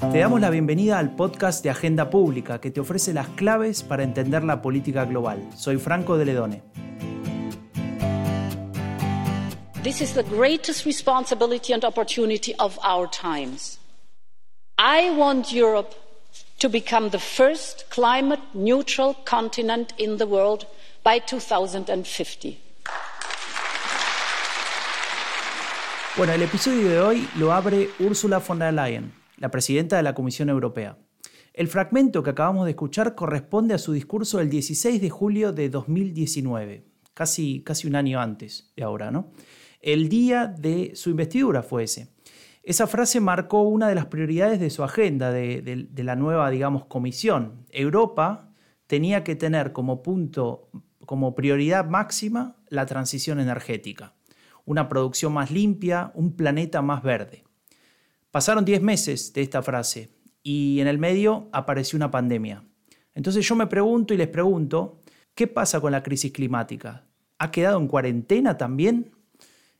Te damos la bienvenida al podcast de Agenda Pública que te ofrece las claves para entender la política global. Soy Franco de Ledone. This is the greatest responsibility and opportunity of our times. I want Europe to become the first climate neutral continent in the world by 2050. Bueno, el episodio de hoy lo abre Ursula von der Leyen, la presidenta de la Comisión Europea. El fragmento que acabamos de escuchar corresponde a su discurso del 16 de julio de 2019, casi, casi un año antes de ahora, ¿no? El día de su investidura fue ese. Esa frase marcó una de las prioridades de su agenda, de, la nueva, digamos, comisión. Europa tenía que tener como punto, como prioridad máxima, la transición energética, una producción más limpia, un planeta más verde. Pasaron 10 meses de esta frase y en el medio apareció una pandemia. Entonces yo me pregunto y les pregunto, ¿qué pasa con la crisis climática? ¿Ha quedado en cuarentena también?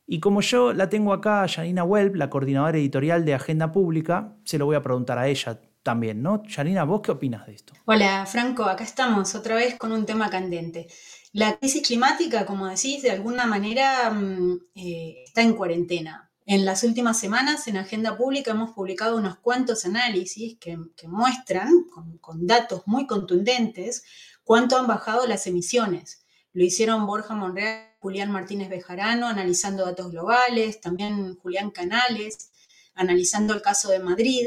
Y como yo la tengo acá, Janina Welb, la coordinadora editorial de Agenda Pública, se lo voy a preguntar a ella también, ¿no? Janina, ¿vos qué opinas de esto? Hola, Franco, acá estamos otra vez con un tema candente. La crisis climática, como decís, de alguna manera mm, eh, está en cuarentena. En las últimas semanas en Agenda Pública hemos publicado unos cuantos análisis que, muestran, con, datos muy contundentes, cuánto han bajado las emisiones. Lo hicieron Borja Monreal, Julián Martínez Bejarano, analizando datos globales, también Julián Canales, analizando el caso de Madrid,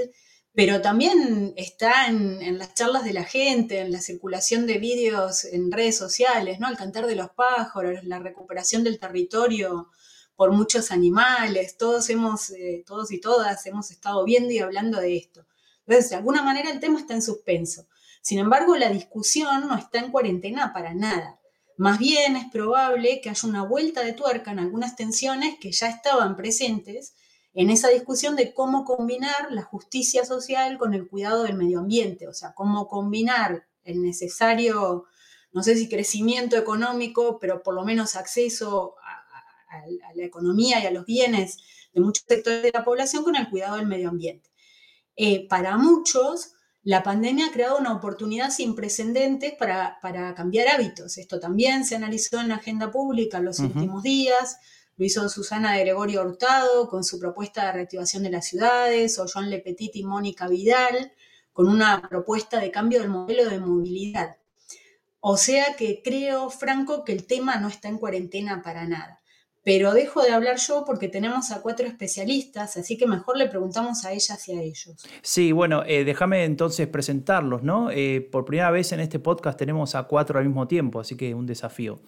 pero también está en, las charlas de la gente, en la circulación de vídeos en redes sociales, ¿no? El cantar de los pájaros, la recuperación del territorio por muchos animales, todos hemos, eh, todos y todas hemos estado viendo y hablando de esto. Entonces, de alguna manera el tema está en suspenso. Sin embargo, la discusión no está en cuarentena para nada. Más bien es probable que haya una vuelta de tuerca en algunas tensiones que ya estaban presentes en esa discusión de cómo combinar la justicia social con el cuidado del medio ambiente, o sea, cómo combinar el necesario, no sé si crecimiento económico, pero por lo menos acceso a, la economía y a los bienes de muchos sectores de la población con el cuidado del medio ambiente. Eh, para muchos, la pandemia ha creado una oportunidad sin precedentes para, cambiar hábitos. Esto también se analizó en la agenda pública en los últimos días. Lo hizo Susana de Gregorio Hurtado con su propuesta de reactivación de las ciudades, o John Lepetit y Mónica Vidal con una propuesta de cambio del modelo de movilidad. O sea que creo, Franco, que el tema no está en cuarentena para nada. Pero dejo de hablar yo porque tenemos a cuatro especialistas, así que mejor le preguntamos a ellas y a ellos. Sí, bueno, eh, déjame entonces presentarlos, ¿no? Eh, por primera vez en este podcast tenemos a cuatro al mismo tiempo, así que un desafío.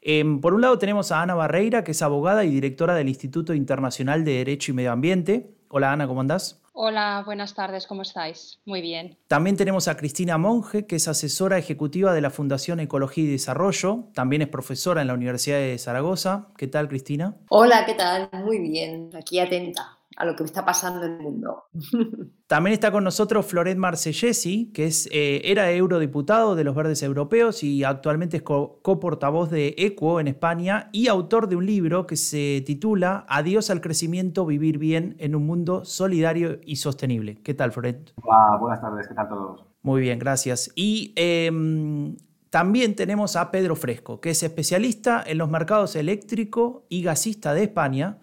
Em, por un lado tenemos a Ana Barreira, que es abogada y directora del Instituto Internacional de Derecho y Medio Ambiente. Hola Ana, ¿cómo andás? Hola, buenas tardes, ¿cómo estáis? Muy bien. También tenemos a Cristina Monge, que es asesora ejecutiva de la Fundación Ecología y Desarrollo, también es profesora en la Universidad de Zaragoza. ¿Qué tal, Cristina? Hola, ¿qué tal? Muy bien, aquí atenta a lo que está pasando en el mundo. También está con nosotros Floret Marcellesi, que es, eh, era eurodiputado de los Verdes Europeos y actualmente es coportavoz de ECUO en España y autor de un libro que se titula Adiós al crecimiento, vivir bien en un mundo solidario y sostenible. ¿Qué tal, Floret? Hola, buenas tardes, ¿qué tal todos? Muy bien, gracias. Y em, también tenemos a Pedro Fresco, que es especialista en los mercados eléctrico y gasista de España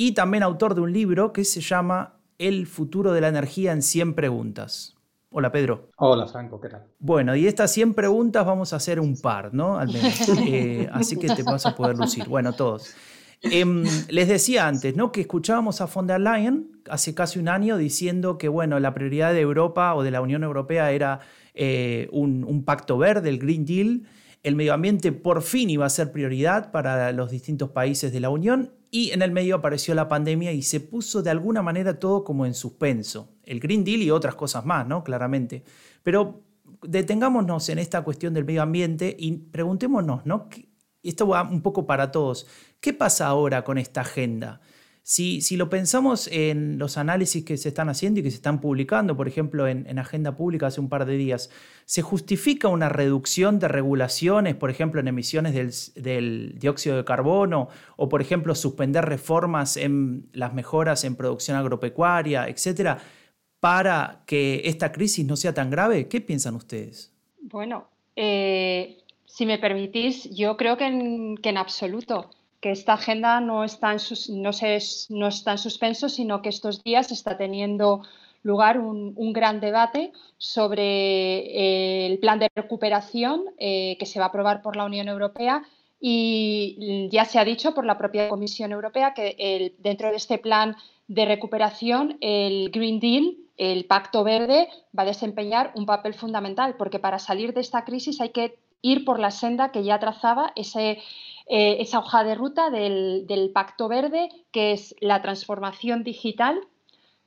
y también autor de un libro que se llama El futuro de la energía en 100 preguntas. Hola Pedro. Hola Franco, ¿qué tal? Bueno, y estas 100 preguntas vamos a hacer un par, ¿no? Al menos. Eh, así que te vas a poder lucir. Bueno, todos. Em, les decía antes, ¿no? Que escuchábamos a von der Leyen hace casi un año diciendo que, bueno, la prioridad de Europa o de la Unión Europea era eh, un, un, pacto verde, el Green Deal. El medio ambiente por fin iba a ser prioridad para los distintos países de la Unión y en el medio apareció la pandemia y se puso de alguna manera todo como en suspenso. El Green Deal y otras cosas más, ¿no? Claramente. Pero detengámonos en esta cuestión del medio ambiente y preguntémonos, ¿no? Esto va un poco para todos. ¿Qué pasa ahora con esta agenda? Si, lo pensamos en los análisis que se están haciendo y que se están publicando, por ejemplo, en, Agenda Pública hace un par de días, ¿se justifica una reducción de regulaciones, por ejemplo, en emisiones del, del dióxido de carbono, o, por ejemplo, suspender reformas en las mejoras en producción agropecuaria, etcétera? para que esta crisis no sea tan grave? ¿Qué piensan ustedes? Bueno, eh, si me permitís, yo creo que en, absoluto, que esta agenda no está, en no, no está en suspenso, sino que estos días está teniendo lugar un, gran debate sobre eh, el plan de recuperación eh, que se va a aprobar por la Unión Europea y ya se ha dicho por la propia Comisión Europea que dentro de este plan de recuperación el Green Deal, el Pacto Verde, va a desempeñar un papel fundamental porque para salir de esta crisis hay que ir por la senda que ya trazaba ese, eh, esa hoja de ruta del, Pacto Verde, que es la transformación digital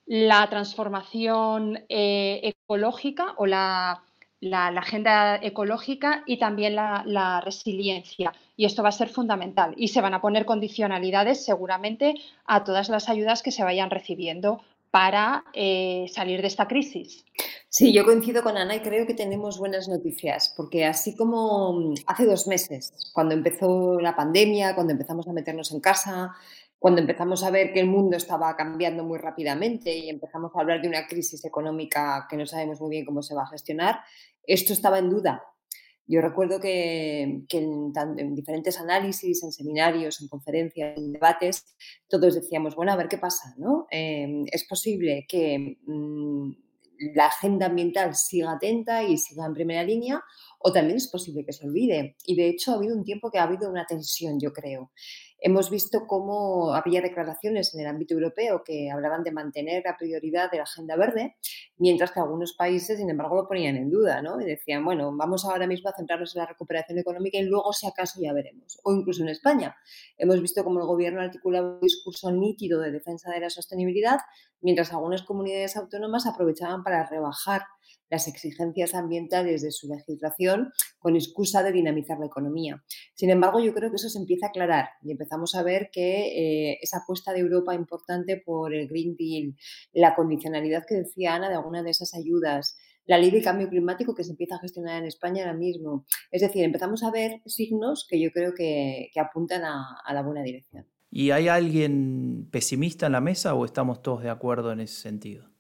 la transformación eh, ecológica o la, agenda ecológica y también la, resiliencia. Y esto va a ser fundamental. Y se van a poner condicionalidades seguramente a todas las ayudas que se vayan recibiendo para eh, salir de esta crisis. Sí, yo coincido con Ana y creo que tenemos buenas noticias, porque así como hace dos meses, cuando empezó la pandemia, cuando empezamos a meternos en casa, cuando empezamos a ver que el mundo estaba cambiando muy rápidamente y empezamos a hablar de una crisis económica que no sabemos muy bien cómo se va a gestionar, esto estaba en duda. Yo recuerdo que, en, diferentes análisis, en seminarios, en conferencias, en debates, todos decíamos, bueno, a ver qué pasa, ¿no? Em, es posible que mm, la agenda ambiental siga atenta y siga en primera línea, o también es posible que se olvide. Y de hecho ha habido un tiempo que ha habido una tensión, yo creo. Hemos visto cómo había declaraciones en el ámbito europeo que hablaban de mantener la prioridad de la agenda verde, mientras que algunos países, sin embargo, lo ponían en duda, ¿no? Y decían, bueno, vamos ahora mismo a centrarnos en la recuperación económica y luego, si acaso, ya veremos. O incluso en España. Hemos visto cómo el gobierno articulaba un discurso nítido de defensa de la sostenibilidad, mientras algunas comunidades autónomas aprovechaban para rebajar las exigencias ambientales de su legislación con excusa de dinamizar la economía. Sin embargo, yo creo que eso se empieza a aclarar y empezamos a ver que eh, esa apuesta de Europa importante por el Green Deal, la condicionalidad que decía Ana de alguna de esas ayudas, la ley de cambio climático que se empieza a gestionar en España ahora mismo. Es decir, empezamos a ver signos que yo creo que, apuntan a, a la buena dirección. ¿Y hay alguien pesimista en la mesa o estamos todos de acuerdo en ese sentido?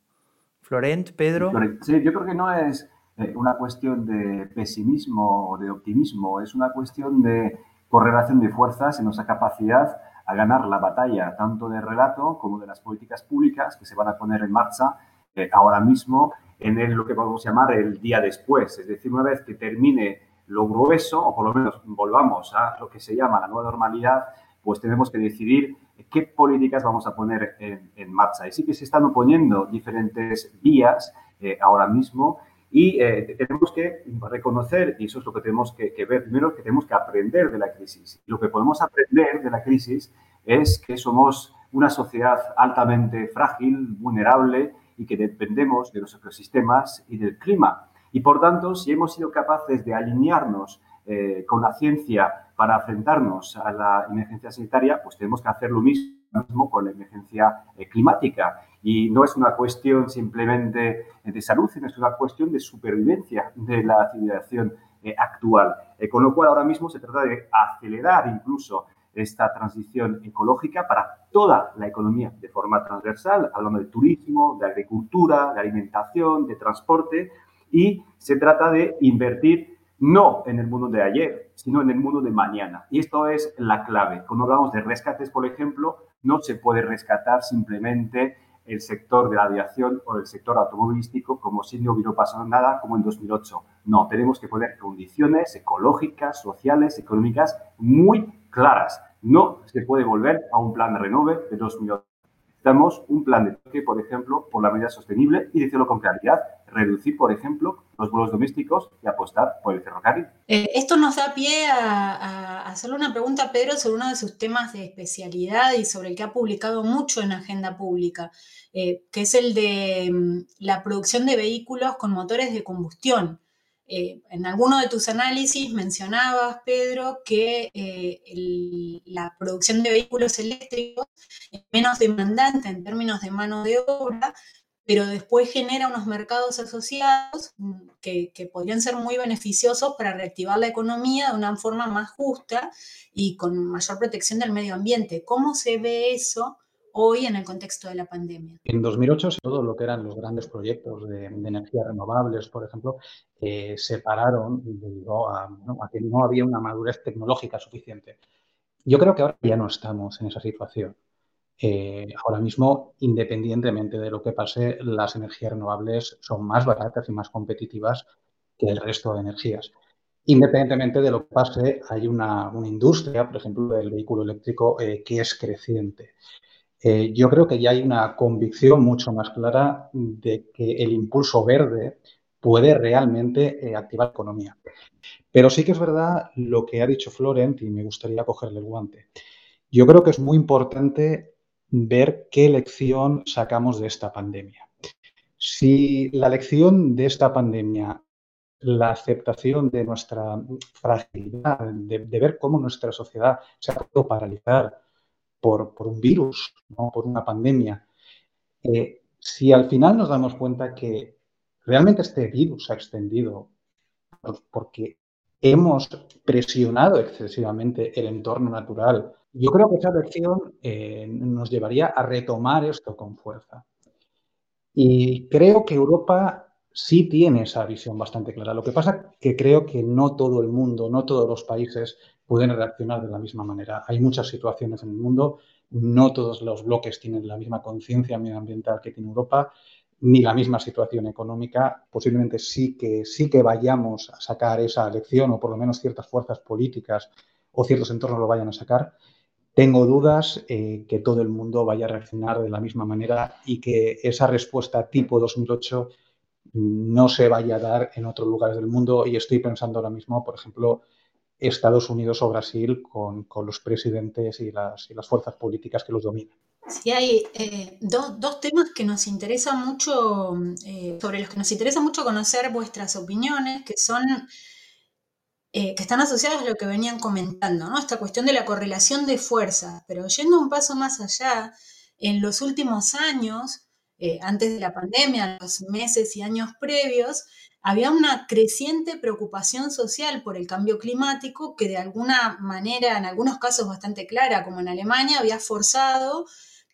Florent, Pedro. Sí, yo creo que no es eh, una cuestión de pesimismo o de optimismo, es una cuestión de correlación de fuerzas en nuestra capacidad a ganar la batalla, tanto de relato como de las políticas públicas que se van a poner en marcha eh, ahora mismo en lo que podemos llamar el día después. Es decir, una vez que termine lo grueso, o por lo menos volvamos a lo que se llama la nueva normalidad, pues tenemos que decidir qué políticas vamos a poner en, marcha. Y sí que se están oponiendo diferentes vías eh, ahora mismo y eh, tenemos que reconocer, y eso es lo que tenemos que, ver primero, que tenemos que aprender de la crisis. Lo que podemos aprender de la crisis es que somos una sociedad altamente frágil, vulnerable y que dependemos de los ecosistemas y del clima. Y por tanto, si hemos sido capaces de alinearnos eh, con la ciencia para enfrentarnos a la emergencia sanitaria, pues tenemos que hacer lo mismo con la emergencia eh, climática. Y no es una cuestión simplemente de salud, sino es una cuestión de supervivencia de la civilización eh, actual. con lo cual, ahora mismo se trata de acelerar incluso esta transición ecológica para toda la economía de forma transversal, hablando de turismo, de agricultura, de alimentación, de transporte, y se trata de invertir no en el mundo de ayer, sino en el mundo de mañana. Y esto es la clave. Cuando hablamos de rescates, por ejemplo, no se puede rescatar simplemente el sector de la aviación o el sector automovilístico como si no hubiera pasado nada como en 2008. No, tenemos que poner condiciones ecológicas, sociales, económicas muy claras. No se puede volver a un plan de renove de 2008 necesitamos un plan de toque, por ejemplo, por la medida sostenible y decirlo con claridad, reducir, por ejemplo, los vuelos domésticos y apostar por el ferrocarril. Eh, esto nos da pie a, hacerle una pregunta a Pedro sobre uno de sus temas de especialidad y sobre el que ha publicado mucho en Agenda Pública, eh, que es el de mm, la producción de vehículos con motores de combustión. Eh, en alguno de tus análisis mencionabas, Pedro, que eh, la producción de vehículos eléctricos es menos demandante en términos de mano de obra, pero después genera unos mercados asociados mm, que, que, podrían ser muy beneficiosos para reactivar la economía de una forma más justa y con mayor protección del medio ambiente. ¿Cómo se ve eso hoy en el contexto de la pandemia. En 2008, todo lo que eran los grandes proyectos de, energías renovables, por ejemplo, eh, se pararon debido a, que no había una madurez tecnológica suficiente. Yo creo que ahora ya no estamos en esa situación. Eh, ahora mismo, independientemente de lo que pase, las energías renovables son más baratas y más competitivas que el resto de energías. Independientemente de lo que pase, hay una, industria, por ejemplo, del vehículo eléctrico eh, que es creciente. Eh, yo creo que ya hay una convicción mucho más clara de que el impulso verde puede realmente activar la economía. Pero sí que es verdad lo que ha dicho Florent y me gustaría cogerle el guante. Yo creo que es muy importante ver qué lección sacamos de esta pandemia. Si la lección de esta pandemia, la aceptación de nuestra fragilidad, de, ver cómo nuestra sociedad se ha podido paralizar por, un virus, ¿no? por una pandemia, eh, si al final nos damos cuenta que realmente este virus ha extendido porque hemos presionado excesivamente el entorno natural yo creo que esa lección eh, nos llevaría a retomar esto con fuerza. Y creo que Europa sí tiene esa visión bastante clara. Lo que pasa es que creo que no todo el mundo, no todos los países pueden reaccionar de la misma manera. Hay muchas situaciones en el mundo, no todos los bloques tienen la misma conciencia medioambiental que tiene Europa, ni la misma situación económica. Posiblemente sí que, sí que vayamos a sacar esa lección, o por lo menos ciertas fuerzas políticas o ciertos entornos lo vayan a sacar, tengo dudas eh, que todo el mundo vaya a reaccionar de la misma manera y que esa respuesta tipo 2008 no se vaya a dar en otros lugares del mundo. Y estoy pensando ahora mismo, por ejemplo, Estados Unidos o Brasil con, los presidentes y las, y las, fuerzas políticas que los dominan. Sí, hay eh, dos, temas que nos interesa mucho, eh, sobre los que nos interesa mucho conocer vuestras opiniones, que son eh, que están asociados a lo que venían comentando, ¿no? Esta cuestión de la correlación de fuerzas, pero yendo un paso más allá, en los últimos años, eh, antes de la pandemia, los meses y años previos, había una creciente preocupación social por el cambio climático que de alguna manera, en algunos casos bastante clara, como en Alemania, había forzado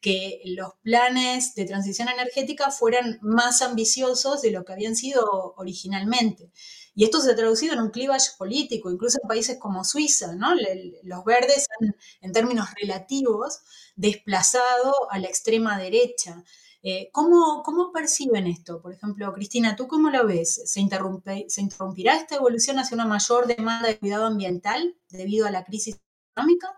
que los planes de transición energética fueran más ambiciosos de lo que habían sido originalmente. Y esto se ha traducido en un clivage político, incluso en países como Suiza, ¿no? los verdes han, en términos relativos, desplazado a la extrema derecha. Eh, ¿cómo, ¿cómo, perciben esto? Por ejemplo, Cristina, ¿tú cómo lo ves? ¿Se, interrumpe, ¿Se interrumpirá esta evolución hacia una mayor demanda de cuidado ambiental debido a la crisis económica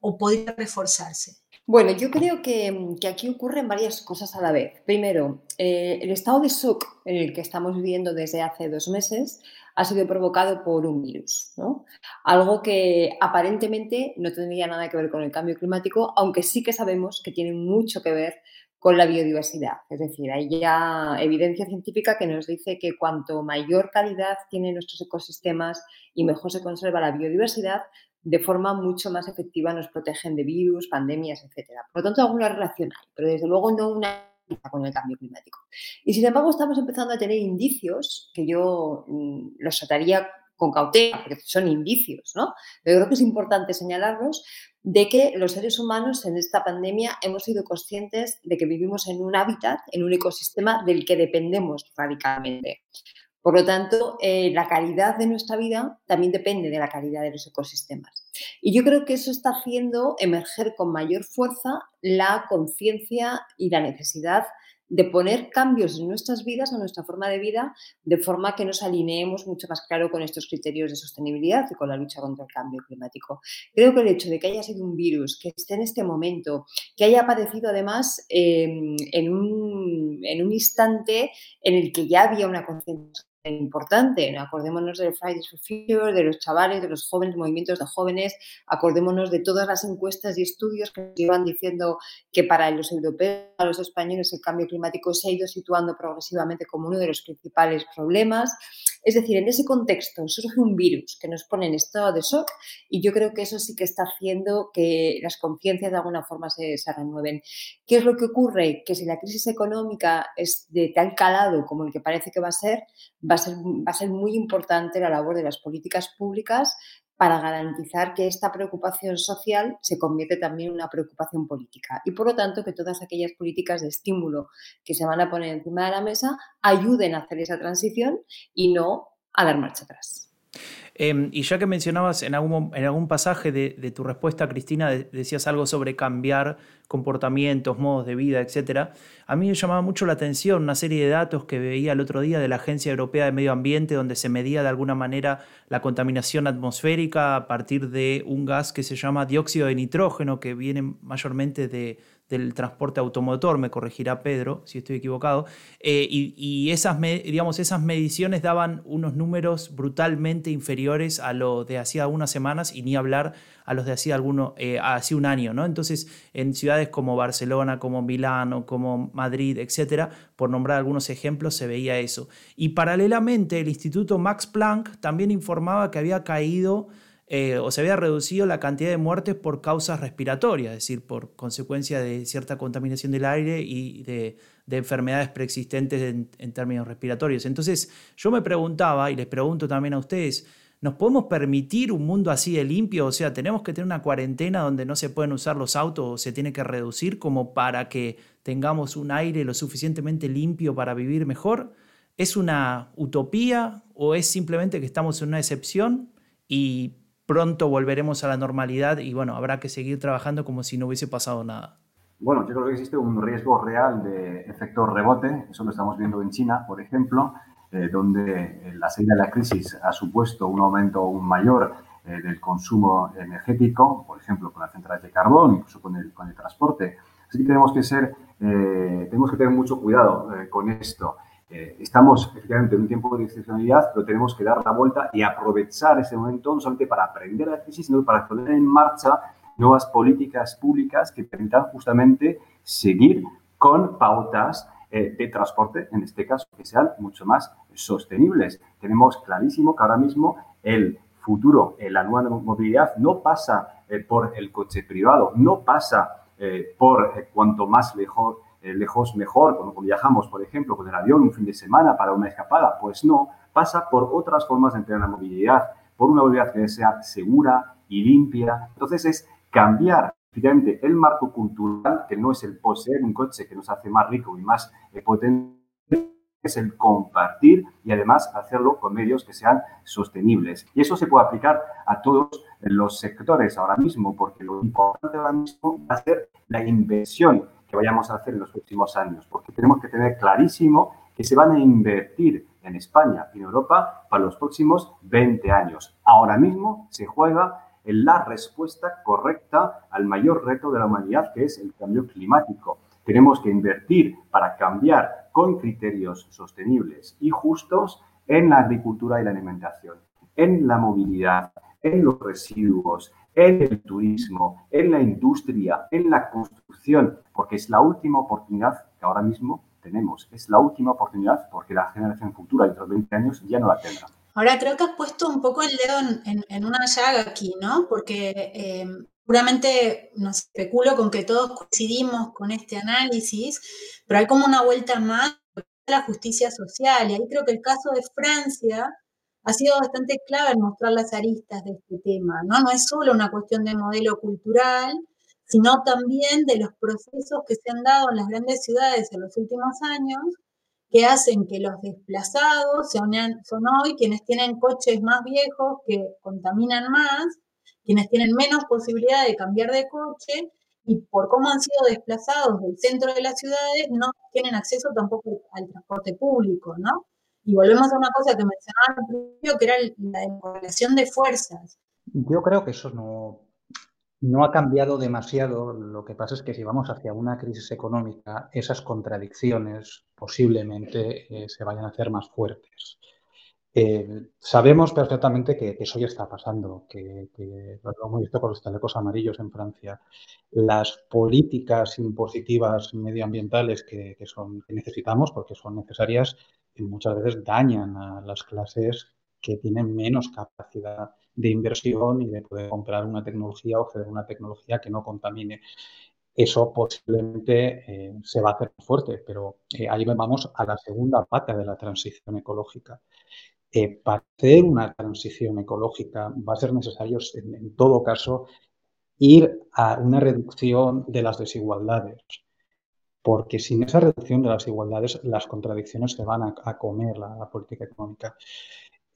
o podría reforzarse? Bueno, yo creo que, aquí ocurren varias cosas a la vez. Primero, eh, el estado de shock en el que estamos viviendo desde hace dos meses ha sido provocado por un virus, ¿no? Algo que aparentemente no tendría nada que ver con el cambio climático, aunque sí que sabemos que tiene mucho que ver con la biodiversidad. Es decir, hay ya evidencia científica que nos dice que cuanto mayor calidad tienen nuestros ecosistemas y mejor se conserva la biodiversidad, de forma mucho más efectiva nos protegen de virus, pandemias, etc. Por lo tanto, alguna relación hay, pero desde luego no una con el cambio climático. Y sin embargo, estamos empezando a tener indicios que yo mm, los trataría con cautela, porque son indicios, ¿no? Pero creo que es importante señalarlos de que los seres humanos en esta pandemia hemos sido conscientes de que vivimos en un hábitat, en un ecosistema del que dependemos radicalmente. Por lo tanto, eh, la calidad de nuestra vida también depende de la calidad de los ecosistemas. Y yo creo que eso está haciendo emerger con mayor fuerza la conciencia y la necesidad de poner cambios en nuestras vidas, en nuestra forma de vida, de forma que nos alineemos mucho más claro con estos criterios de sostenibilidad y con la lucha contra el cambio climático. Creo que el hecho de que haya sido un virus, que esté en este momento, que haya aparecido además em, en, un, en un instante en el que ya había una conciencia importante. Acordémonos del Fridays for Future, de los chavales, de los jóvenes, movimientos de jóvenes, acordémonos de todas las encuestas y estudios que nos iban diciendo que para los europeos, para los españoles, el cambio climático se ha ido situando progresivamente como uno de los principales problemas. Es decir, en ese contexto surge un virus que nos pone en estado de shock y yo creo que eso sí que está haciendo que las conciencias de alguna forma se, se renueven. ¿Qué es lo que ocurre? Que si la crisis económica es de tal calado como el que parece que va a ser, va a ser, va a ser muy importante la labor de las políticas públicas para garantizar que esta preocupación social se convierte también en una preocupación política y por lo tanto que todas aquellas políticas de estímulo que se van a poner encima de la mesa ayuden a hacer esa transición y no a dar marcha atrás. Em, y ya que mencionabas en algún, en algún pasaje de, tu respuesta, Cristina, decías algo sobre cambiar comportamientos, modos de vida, etc. A mí me llamaba mucho la atención una serie de datos que veía el otro día de la Agencia Europea de Medio Ambiente, donde se medía de alguna manera la contaminación atmosférica a partir de un gas que se llama dióxido de nitrógeno, que viene mayormente de, del transporte automotor, me corregirá Pedro si estoy equivocado, eh, y, esas, digamos, esas mediciones daban unos números brutalmente inferiores a los de hacía unas semanas y ni hablar a los de hacía, eh, un año. ¿no? Entonces, en ciudades como Barcelona, como Milán como Madrid, etcétera, por nombrar algunos ejemplos, se veía eso. Y paralelamente, el Instituto Max Planck también informaba que había caído eh, o se había reducido la cantidad de muertes por causas respiratorias, es decir, por consecuencia de cierta contaminación del aire y de, enfermedades preexistentes en, términos respiratorios. Entonces, yo me preguntaba, y les pregunto también a ustedes, ¿nos podemos permitir un mundo así de limpio? O sea, ¿tenemos que tener una cuarentena donde no se pueden usar los autos o se tiene que reducir como para que tengamos un aire lo suficientemente limpio para vivir mejor? ¿Es una utopía o es simplemente que estamos en una excepción y pronto volveremos a la normalidad y bueno, habrá que seguir trabajando como si no hubiese pasado nada. Bueno, yo creo que existe un riesgo real de efecto rebote, eso lo estamos viendo en China, por ejemplo, eh, donde la salida de la crisis ha supuesto un aumento aún mayor eh, del consumo energético, por ejemplo, con las centrales de carbón, incluso con el, con el transporte. Así que tenemos que ser, eh, tenemos que tener mucho cuidado con esto. Eh, estamos efectivamente en un tiempo de excepcionalidad, pero tenemos que dar la vuelta y aprovechar ese momento no solamente para aprender la crisis, sino para poner en marcha nuevas políticas públicas que permitan justamente seguir con pautas eh, de transporte, en este caso, que sean mucho más sostenibles. Tenemos clarísimo que ahora mismo el futuro en la nueva movilidad no pasa eh, por el coche privado, no pasa por cuanto más lejos eh, lejos mejor, cuando viajamos, por ejemplo, con el avión un fin de semana para una escapada. Pues no, pasa por otras formas de entender la movilidad, por una movilidad que sea segura y limpia. Entonces es cambiar efectivamente el marco cultural, que no es el poseer un coche que nos hace más rico y más eh, potente, es el compartir y además hacerlo con medios que sean sostenibles. Y eso se puede aplicar a todos los sectores ahora mismo, porque lo importante ahora mismo va a ser la inversión que vayamos a hacer en los próximos años, porque tenemos que tener clarísimo que se van a invertir en España y en Europa para los próximos 20 años. Ahora mismo se juega en la respuesta correcta al mayor reto de la humanidad, que es el cambio climático. Tenemos que invertir para cambiar con criterios sostenibles y justos en la agricultura y la alimentación, en la movilidad, en los residuos, en el turismo, en la industria, en la construcción, porque es la última oportunidad que ahora mismo tenemos. Es la última oportunidad porque la generación futura, dentro de 20 años, ya no la tendrá. Ahora creo que has puesto un poco el dedo en, una llaga aquí, ¿no? Porque eh, seguramente nos especulo con que todos coincidimos con este análisis, pero hay como una vuelta más a la justicia social. Y ahí creo que el caso de Francia ha sido bastante clave en mostrar las aristas de este tema, ¿no? No es solo una cuestión de modelo cultural, sino también de los procesos que se han dado en las grandes ciudades en los últimos años, que hacen que los desplazados son, son hoy quienes tienen coches más viejos que contaminan más, quienes tienen menos posibilidad de cambiar de coche y por cómo han sido desplazados del centro de las ciudades no tienen acceso tampoco al transporte público, ¿no? Y volvemos a una cosa que mencionaba al principio, que era la descorrelación de fuerzas. Yo creo que eso no, no ha cambiado demasiado. Lo que pasa es que si vamos hacia una crisis económica, esas contradicciones posiblemente eh, se vayan a hacer más fuertes. Eh, sabemos perfectamente que, eso ya está pasando, que, lo hemos visto con los telecos amarillos en Francia. Las políticas impositivas medioambientales que, necesitamos, porque son necesarias, muchas veces dañan a las clases que tienen menos capacidad de inversión y de poder comprar una tecnología o ceder una tecnología que no contamine. Eso posiblemente eh, se va a hacer fuerte, pero eh, ahí vamos a la segunda pata de la transición ecológica. Eh, para hacer una transición ecológica va a ser necesario, en, todo caso, ir a una reducción de las desigualdades, porque sin esa reducción de las desigualdades las contradicciones se van a, comer la, política económica.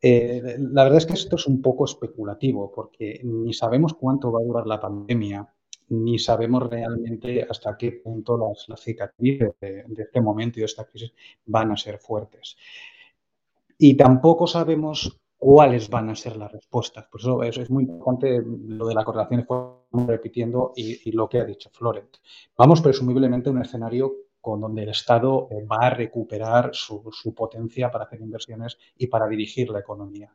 Eh, la verdad es que esto es un poco especulativo, porque ni sabemos cuánto va a durar la pandemia, ni sabemos realmente hasta qué punto las, cicatrices de, este momento y de esta crisis van a ser fuertes. Y tampoco sabemos cuáles van a ser las respuestas. Por eso es, muy importante lo de la correlación, repitiendo, y, lo que ha dicho Florent. Vamos presumiblemente a un escenario con donde el Estado eh, va a recuperar su, potencia para hacer inversiones y para dirigir la economía.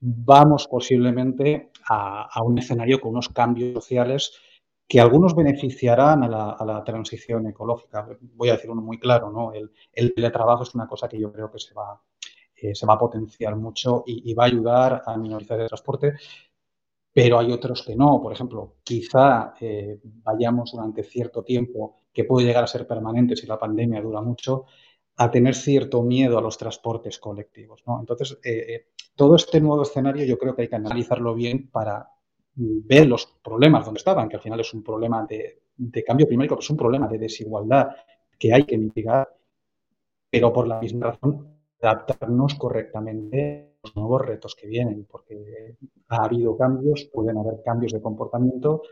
Vamos posiblemente a un escenario con unos cambios sociales que algunos beneficiarán a la, transición ecológica. Voy a decir uno muy claro, ¿no? El, teletrabajo es una cosa que yo creo que se va, eh, se va a potenciar mucho y, va a ayudar a minorizar el transporte, pero hay otros que no. Por ejemplo, quizá eh, vayamos durante cierto tiempo, que puede llegar a ser permanente si la pandemia dura mucho, a tener cierto miedo a los transportes colectivos. ¿no? Entonces, eh, todo este nuevo escenario yo creo que hay que analizarlo bien para ver los problemas donde estaban, que al final es un problema de, cambio climático, es un problema de desigualdad que hay que mitigar, pero por la misma razón adaptarnos correctamente a los nuevos retos que vienen, porque ha habido cambios, pueden haber cambios de comportamiento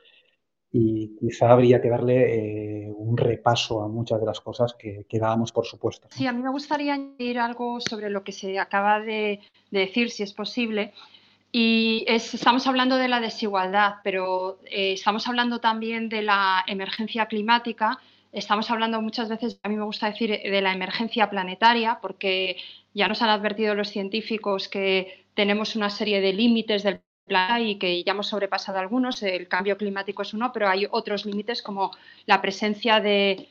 y quizá habría que darle eh, un repaso a muchas de las cosas que, que, dábamos por supuesto. Sí, a mí me gustaría añadir algo sobre lo que se acaba de, de decir, si es posible, y estamos hablando de la desigualdad, pero eh, estamos hablando también de la emergencia climática, estamos hablando muchas veces, a mí me gusta decir, de la emergencia planetaria, porque ya nos han advertido los científicos que tenemos una serie de límites del planeta y que ya hemos sobrepasado algunos, el cambio climático es uno, pero hay otros límites como la presencia de,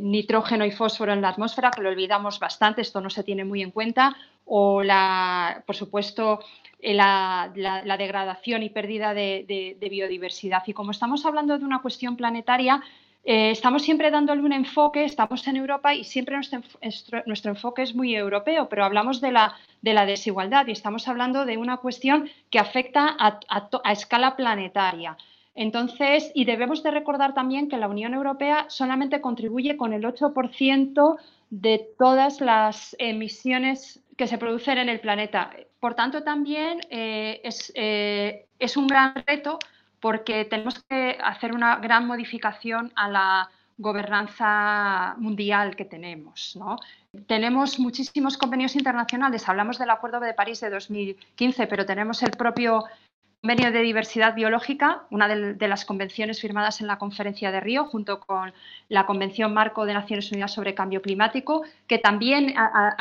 nitrógeno y fósforo en la atmósfera, que lo olvidamos bastante, esto no se tiene muy en cuenta, o por supuesto, eh, la, degradación y pérdida de, biodiversidad. Y como estamos hablando de una cuestión planetaria, eh, estamos siempre dándole un enfoque, estamos en Europa y siempre nuestro, enfoque es muy europeo, pero hablamos de la, desigualdad y estamos hablando de una cuestión que afecta a, escala planetaria. Entonces, y debemos de recordar también que la Unión Europea solamente contribuye con el 8% de todas las emisiones que se producen en el planeta. Por tanto, también eh, eh, es, un gran reto porque tenemos que hacer una gran modificación a la gobernanza mundial que tenemos. Tenemos muchísimos convenios internacionales, hablamos del Acuerdo de París de 2015, pero tenemos el propio Convenio de Diversidad Biológica, una de, las convenciones firmadas en la Conferencia de Río, junto con la Convención Marco de Naciones Unidas sobre Cambio Climático, que también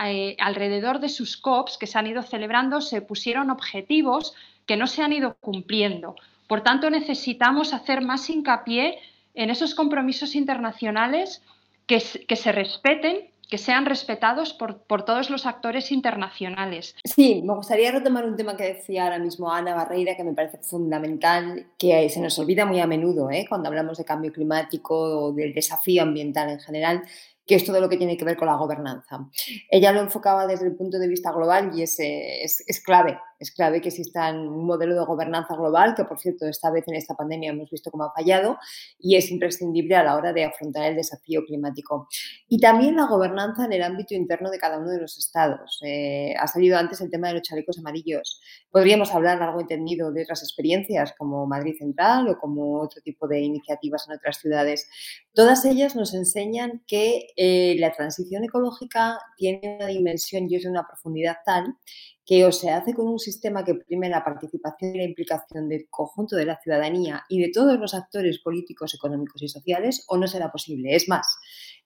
eh, alrededor de sus COPs que se han ido celebrando se pusieron objetivos que no se han ido cumpliendo. Por tanto, necesitamos hacer más hincapié en esos compromisos internacionales que se respeten que sean respetados por, todos los actores internacionales. Sí, me gustaría retomar un tema que decía ahora mismo Ana Barreira, que me parece fundamental, que se nos olvida muy a menudo ¿eh? cuando hablamos de cambio climático o del desafío ambiental en general, que es todo lo que tiene que ver con la gobernanza. Ella lo enfocaba desde el punto de vista global y es, es, clave, es clave que exista un modelo de gobernanza global, que por cierto esta vez en esta pandemia hemos visto cómo ha fallado y es imprescindible a la hora de afrontar el desafío climático. Y también la gobernanza en el ámbito interno de cada uno de los estados. Eh, ha salido antes el tema de los chalecos amarillos. Podríamos hablar algo entendido de otras experiencias como Madrid Central o como otro tipo de iniciativas en otras ciudades. Todas ellas nos enseñan que eh, la transición ecológica tiene una dimensión y es una profundidad tal que o se hace con un sistema que prime la participación y la implicación del conjunto de la ciudadanía y de todos los actores políticos, económicos y sociales, o no será posible. Es más,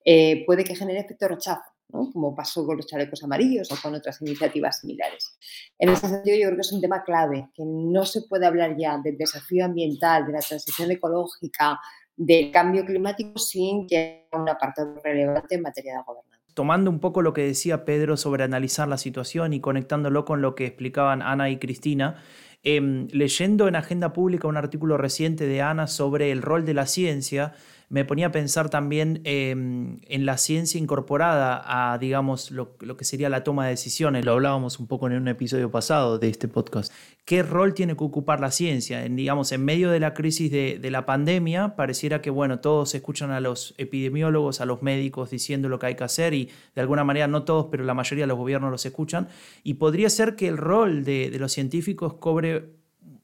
eh, puede que genere efecto rechazo, como pasó con los chalecos amarillos o con otras iniciativas similares. En ese sentido, yo creo que es un tema clave, que no se puede hablar ya del desafío ambiental, de la transición ecológica, del cambio climático sin que haya un apartado relevante en materia de gobernanza. Tomando un poco lo que decía Pedro sobre analizar la situación y conectándolo con lo que explicaban Ana y Cristina, em, leyendo en Agenda Pública un artículo reciente de Ana sobre el rol de la ciencia, me ponía a pensar también em, en la ciencia incorporada a, digamos, lo, que sería la toma de decisiones. Lo hablábamos un poco en un episodio pasado de este podcast. ¿Qué rol tiene que ocupar la ciencia? En, digamos, en medio de la crisis de, la pandemia, pareciera que, bueno, todos escuchan a los epidemiólogos, a los médicos diciendo lo que hay que hacer y de alguna manera, no todos, pero la mayoría de los gobiernos los escuchan. Y podría ser que el rol de los científicos cobre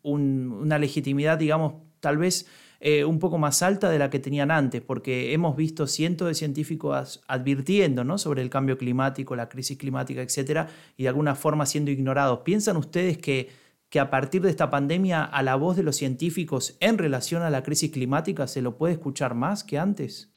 una legitimidad, digamos, tal vez eh, un poco más alta de la que tenían antes, porque hemos visto cientos de científicos advirtiendo ¿no? sobre el cambio climático, la crisis climática, etcétera, y de alguna forma siendo ignorados. ¿Piensan ustedes que, que a partir de esta pandemia a la voz de los científicos en relación a la crisis climática se lo puede escuchar más que antes?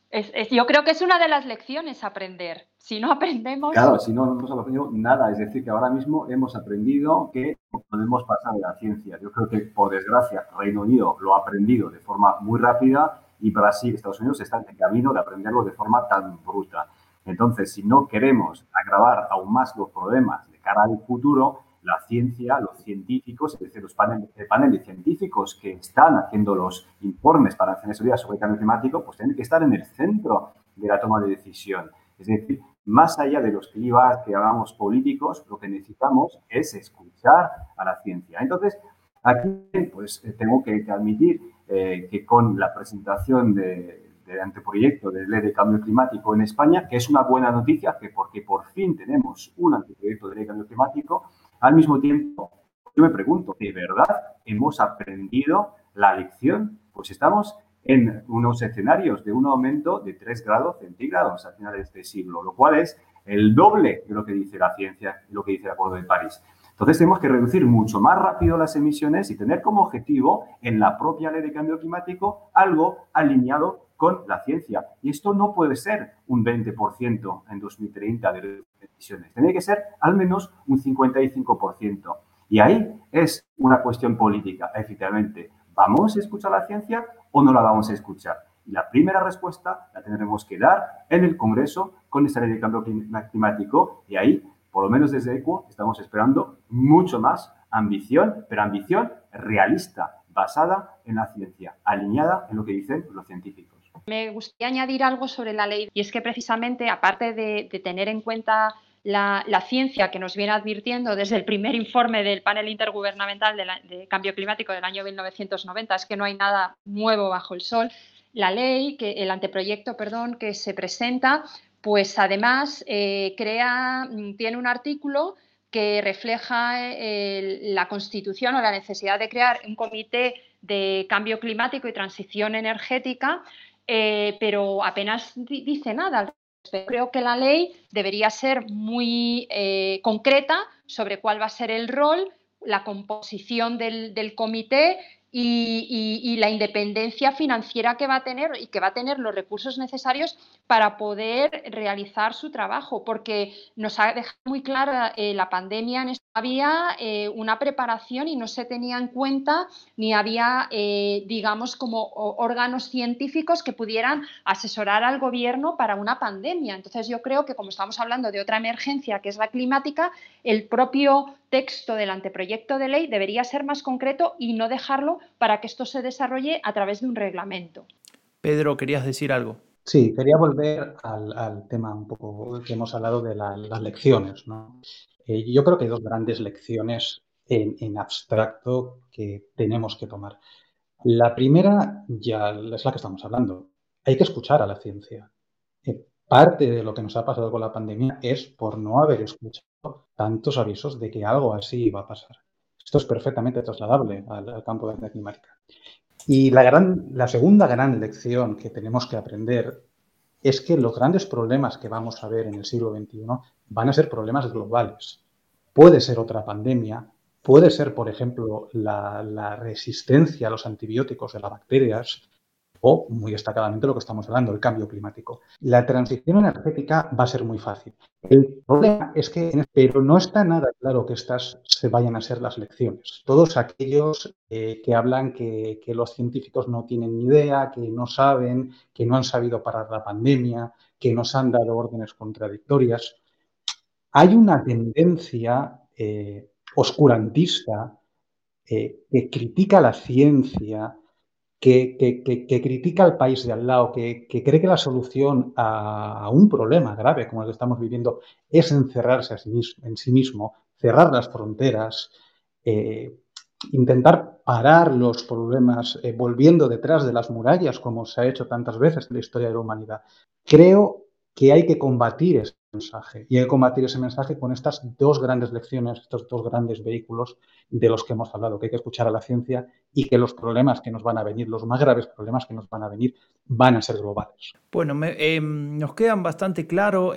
Yo creo que es una de las lecciones aprender. Si no aprendemos... Claro, si no, no hemos aprendido nada. Es decir, que ahora mismo hemos aprendido que podemos pasar de la ciencia. Yo creo que, por desgracia, Reino Unido lo ha aprendido de forma muy rápida y Brasil, Estados Unidos están en camino de aprenderlo de forma tan bruta. Entonces, si no queremos agravar aún más los problemas de cara al futuro, la ciencia, los científicos, es decir, los paneles, paneles científicos que están haciendo los informes para hacer estudios sobre el cambio climático, pues tienen que estar en el centro de la toma de decisión. Es decir, más allá de los clivas que hablamos políticos, lo que necesitamos es escuchar a la ciencia. Entonces, aquí pues tengo que, admitir eh, que con la presentación de, del anteproyecto de ley de cambio climático en España, que es una buena noticia, que porque por fin tenemos un anteproyecto de ley de cambio climático, al mismo tiempo, yo me pregunto, ¿de verdad hemos aprendido la lección? Pues estamos en unos escenarios de un aumento de 3 grados centígrados a finales de este siglo, lo cual es el doble de lo que dice la ciencia lo que dice el Acuerdo de París. Entonces tenemos que reducir mucho más rápido las emisiones y tener como objetivo en la propia ley de cambio climático algo alineado con la ciencia. Y esto no puede ser un 20% en 2030 de emisiones. Tiene que ser al menos un 55%. Y ahí es una cuestión política, efectivamente. ¿Vamos a escuchar la ciencia o no la vamos a escuchar? Y la primera respuesta la tendremos que dar en el Congreso con esta ley de cambio climático. Y ahí, por lo menos desde ECO, estamos esperando mucho más ambición, pero ambición realista, basada en la ciencia, alineada en lo que dicen los científicos. Me gustaría añadir algo sobre la ley y es que precisamente, aparte de, tener en cuenta la, ciencia que nos viene advirtiendo desde el primer informe del panel intergubernamental de, cambio climático del año 1990, es que no hay nada nuevo bajo el sol. La ley, que, el anteproyecto, perdón, que se presenta, pues además eh, crea, tiene un artículo que refleja eh, la constitución o la necesidad de crear un comité de cambio climático y transición energética eh, pero apenas dice nada. Creo que la ley debería ser muy eh, concreta sobre cuál va a ser el rol, la composición del, del comité y, la independencia financiera que va a tener y que va a tener los recursos necesarios para poder realizar su trabajo, porque nos ha dejado muy clara eh, la pandemia, en había eh, una preparación y no se tenía en cuenta ni había, eh, digamos, como órganos científicos que pudieran asesorar al gobierno para una pandemia. Entonces yo creo que como estamos hablando de otra emergencia que es la climática, el propio texto del anteproyecto de ley debería ser más concreto y no dejarlo para que esto se desarrolle a través de un reglamento. Pedro, ¿querías decir algo? Sí, quería volver al, tema un poco que hemos hablado de las lecciones. Eh, yo creo que hay dos grandes lecciones en, abstracto que tenemos que tomar. La primera ya es la que estamos hablando. Hay que escuchar a la ciencia. Eh, parte de lo que nos ha pasado con la pandemia es por no haber escuchado tantos avisos de que algo así iba a pasar. Esto es perfectamente trasladable al, campo de la climática. Y la, gran, la segunda gran lección que tenemos que aprender es que los grandes problemas que vamos a ver en el siglo XXI van a ser problemas globales. Puede ser otra pandemia, puede ser, por ejemplo, la, la resistencia a los antibióticos de las bacterias, o, muy destacadamente, lo que estamos hablando, el cambio climático. La transición energética va a ser muy fácil. El problema es que, pero no está nada claro que estas se vayan a ser las lecciones. Todos aquellos eh, que hablan que, los científicos no tienen ni idea, que no saben, que no han sabido parar la pandemia, que nos han dado órdenes contradictorias, hay una tendencia eh, oscurantista eh, que critica la ciencia, que, critica al país de al lado, que, cree que la solución a, un problema grave como el que estamos viviendo es encerrarse en sí mismo, cerrar las fronteras, eh, intentar parar los problemas eh, volviendo detrás de las murallas, como se ha hecho tantas veces en la historia de la humanidad. Creo que hay que combatir ese mensaje y hay que combatir ese mensaje con estas dos grandes lecciones, estos dos grandes vehículos de los que hemos hablado, que hay que escuchar a la ciencia y que los problemas que nos van a venir, los más graves problemas que nos van a venir, van a ser globales. Bueno, em, nos quedan bastante claras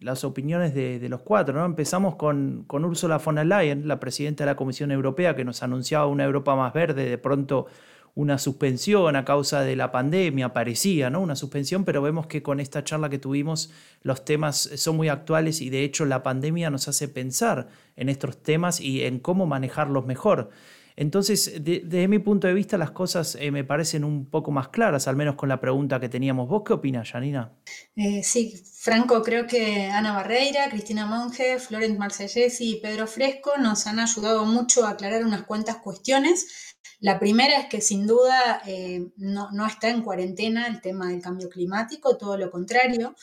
las opiniones de, los cuatro. ¿no? Empezamos con, con Ursula von der Leyen, la presidenta de la Comisión Europea, que nos anunciaba una Europa más verde, de pronto una suspensión a causa de la pandemia, parecía, ¿no? Una suspensión, pero vemos que con esta charla que tuvimos los temas son muy actuales y de hecho la pandemia nos hace pensar en estos temas y en cómo manejarlos mejor. Entonces, desde mi punto de vista, las cosas eh, me parecen un poco más claras, al menos con la pregunta que teníamos. ¿Vos qué opinas, Janina? Eh, sí, Franco, creo que Ana Barreira, Cristina Monge, Florent Marsellesi y Pedro Fresco nos han ayudado mucho a aclarar unas cuantas cuestiones la primera es que sin duda eh, no, está en cuarentena el tema del cambio climático, todo lo contrario.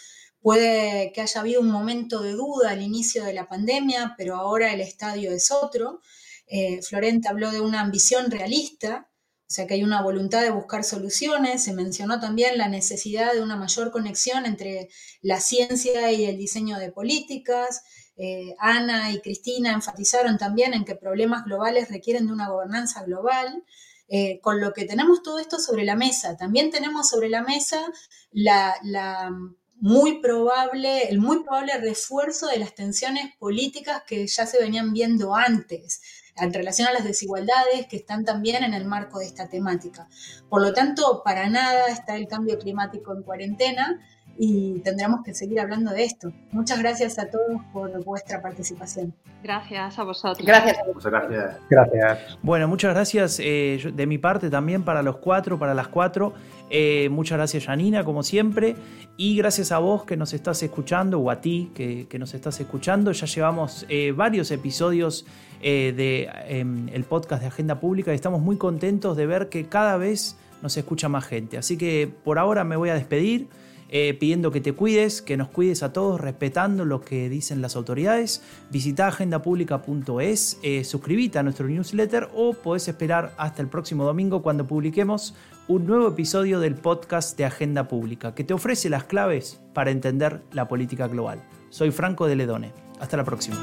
Puede que haya habido un momento de duda al inicio de la pandemia, pero ahora el estadio es otro. Eh, Florent habló de una ambición realista, o sea que hay una voluntad de buscar soluciones. Se mencionó también la necesidad de una mayor conexión entre la ciencia y el diseño de políticas. Eh, Ana y Cristina enfatizaron también en que problemas globales requieren de una gobernanza global. Eh, con lo que tenemos todo esto sobre la mesa. También tenemos sobre la mesa el muy probable refuerzo de las tensiones políticas que ya se venían viendo antes en relación a las desigualdades que están también en el marco de esta temática. Por lo tanto, para nada está el cambio climático en cuarentena y tendremos que seguir hablando de esto. Muchas gracias a todos por vuestra participación. Gracias a vosotros. Gracias. Muchas gracias. Gracias. Bueno, muchas gracias eh, de mi parte también para los cuatro, para las cuatro. Eh, muchas gracias Janina, como siempre. Y gracias a vos que nos estás escuchando, o a ti que, nos estás escuchando. Ya llevamos eh, varios episodios del de, em, el podcast de Agenda Pública y estamos muy contentos de ver que cada vez nos escucha más gente. Así que por ahora me voy a despedir. Eh, pidiendo que te cuides, que nos cuides a todos, respetando lo que dicen las autoridades. Visita agendapublica.es, eh, suscríbete a nuestro newsletter o podés esperar hasta el próximo domingo cuando publiquemos un nuevo episodio del podcast de Agenda Pública, que te ofrece las claves para entender la política global. Soy Franco de Ledone. Hasta la próxima.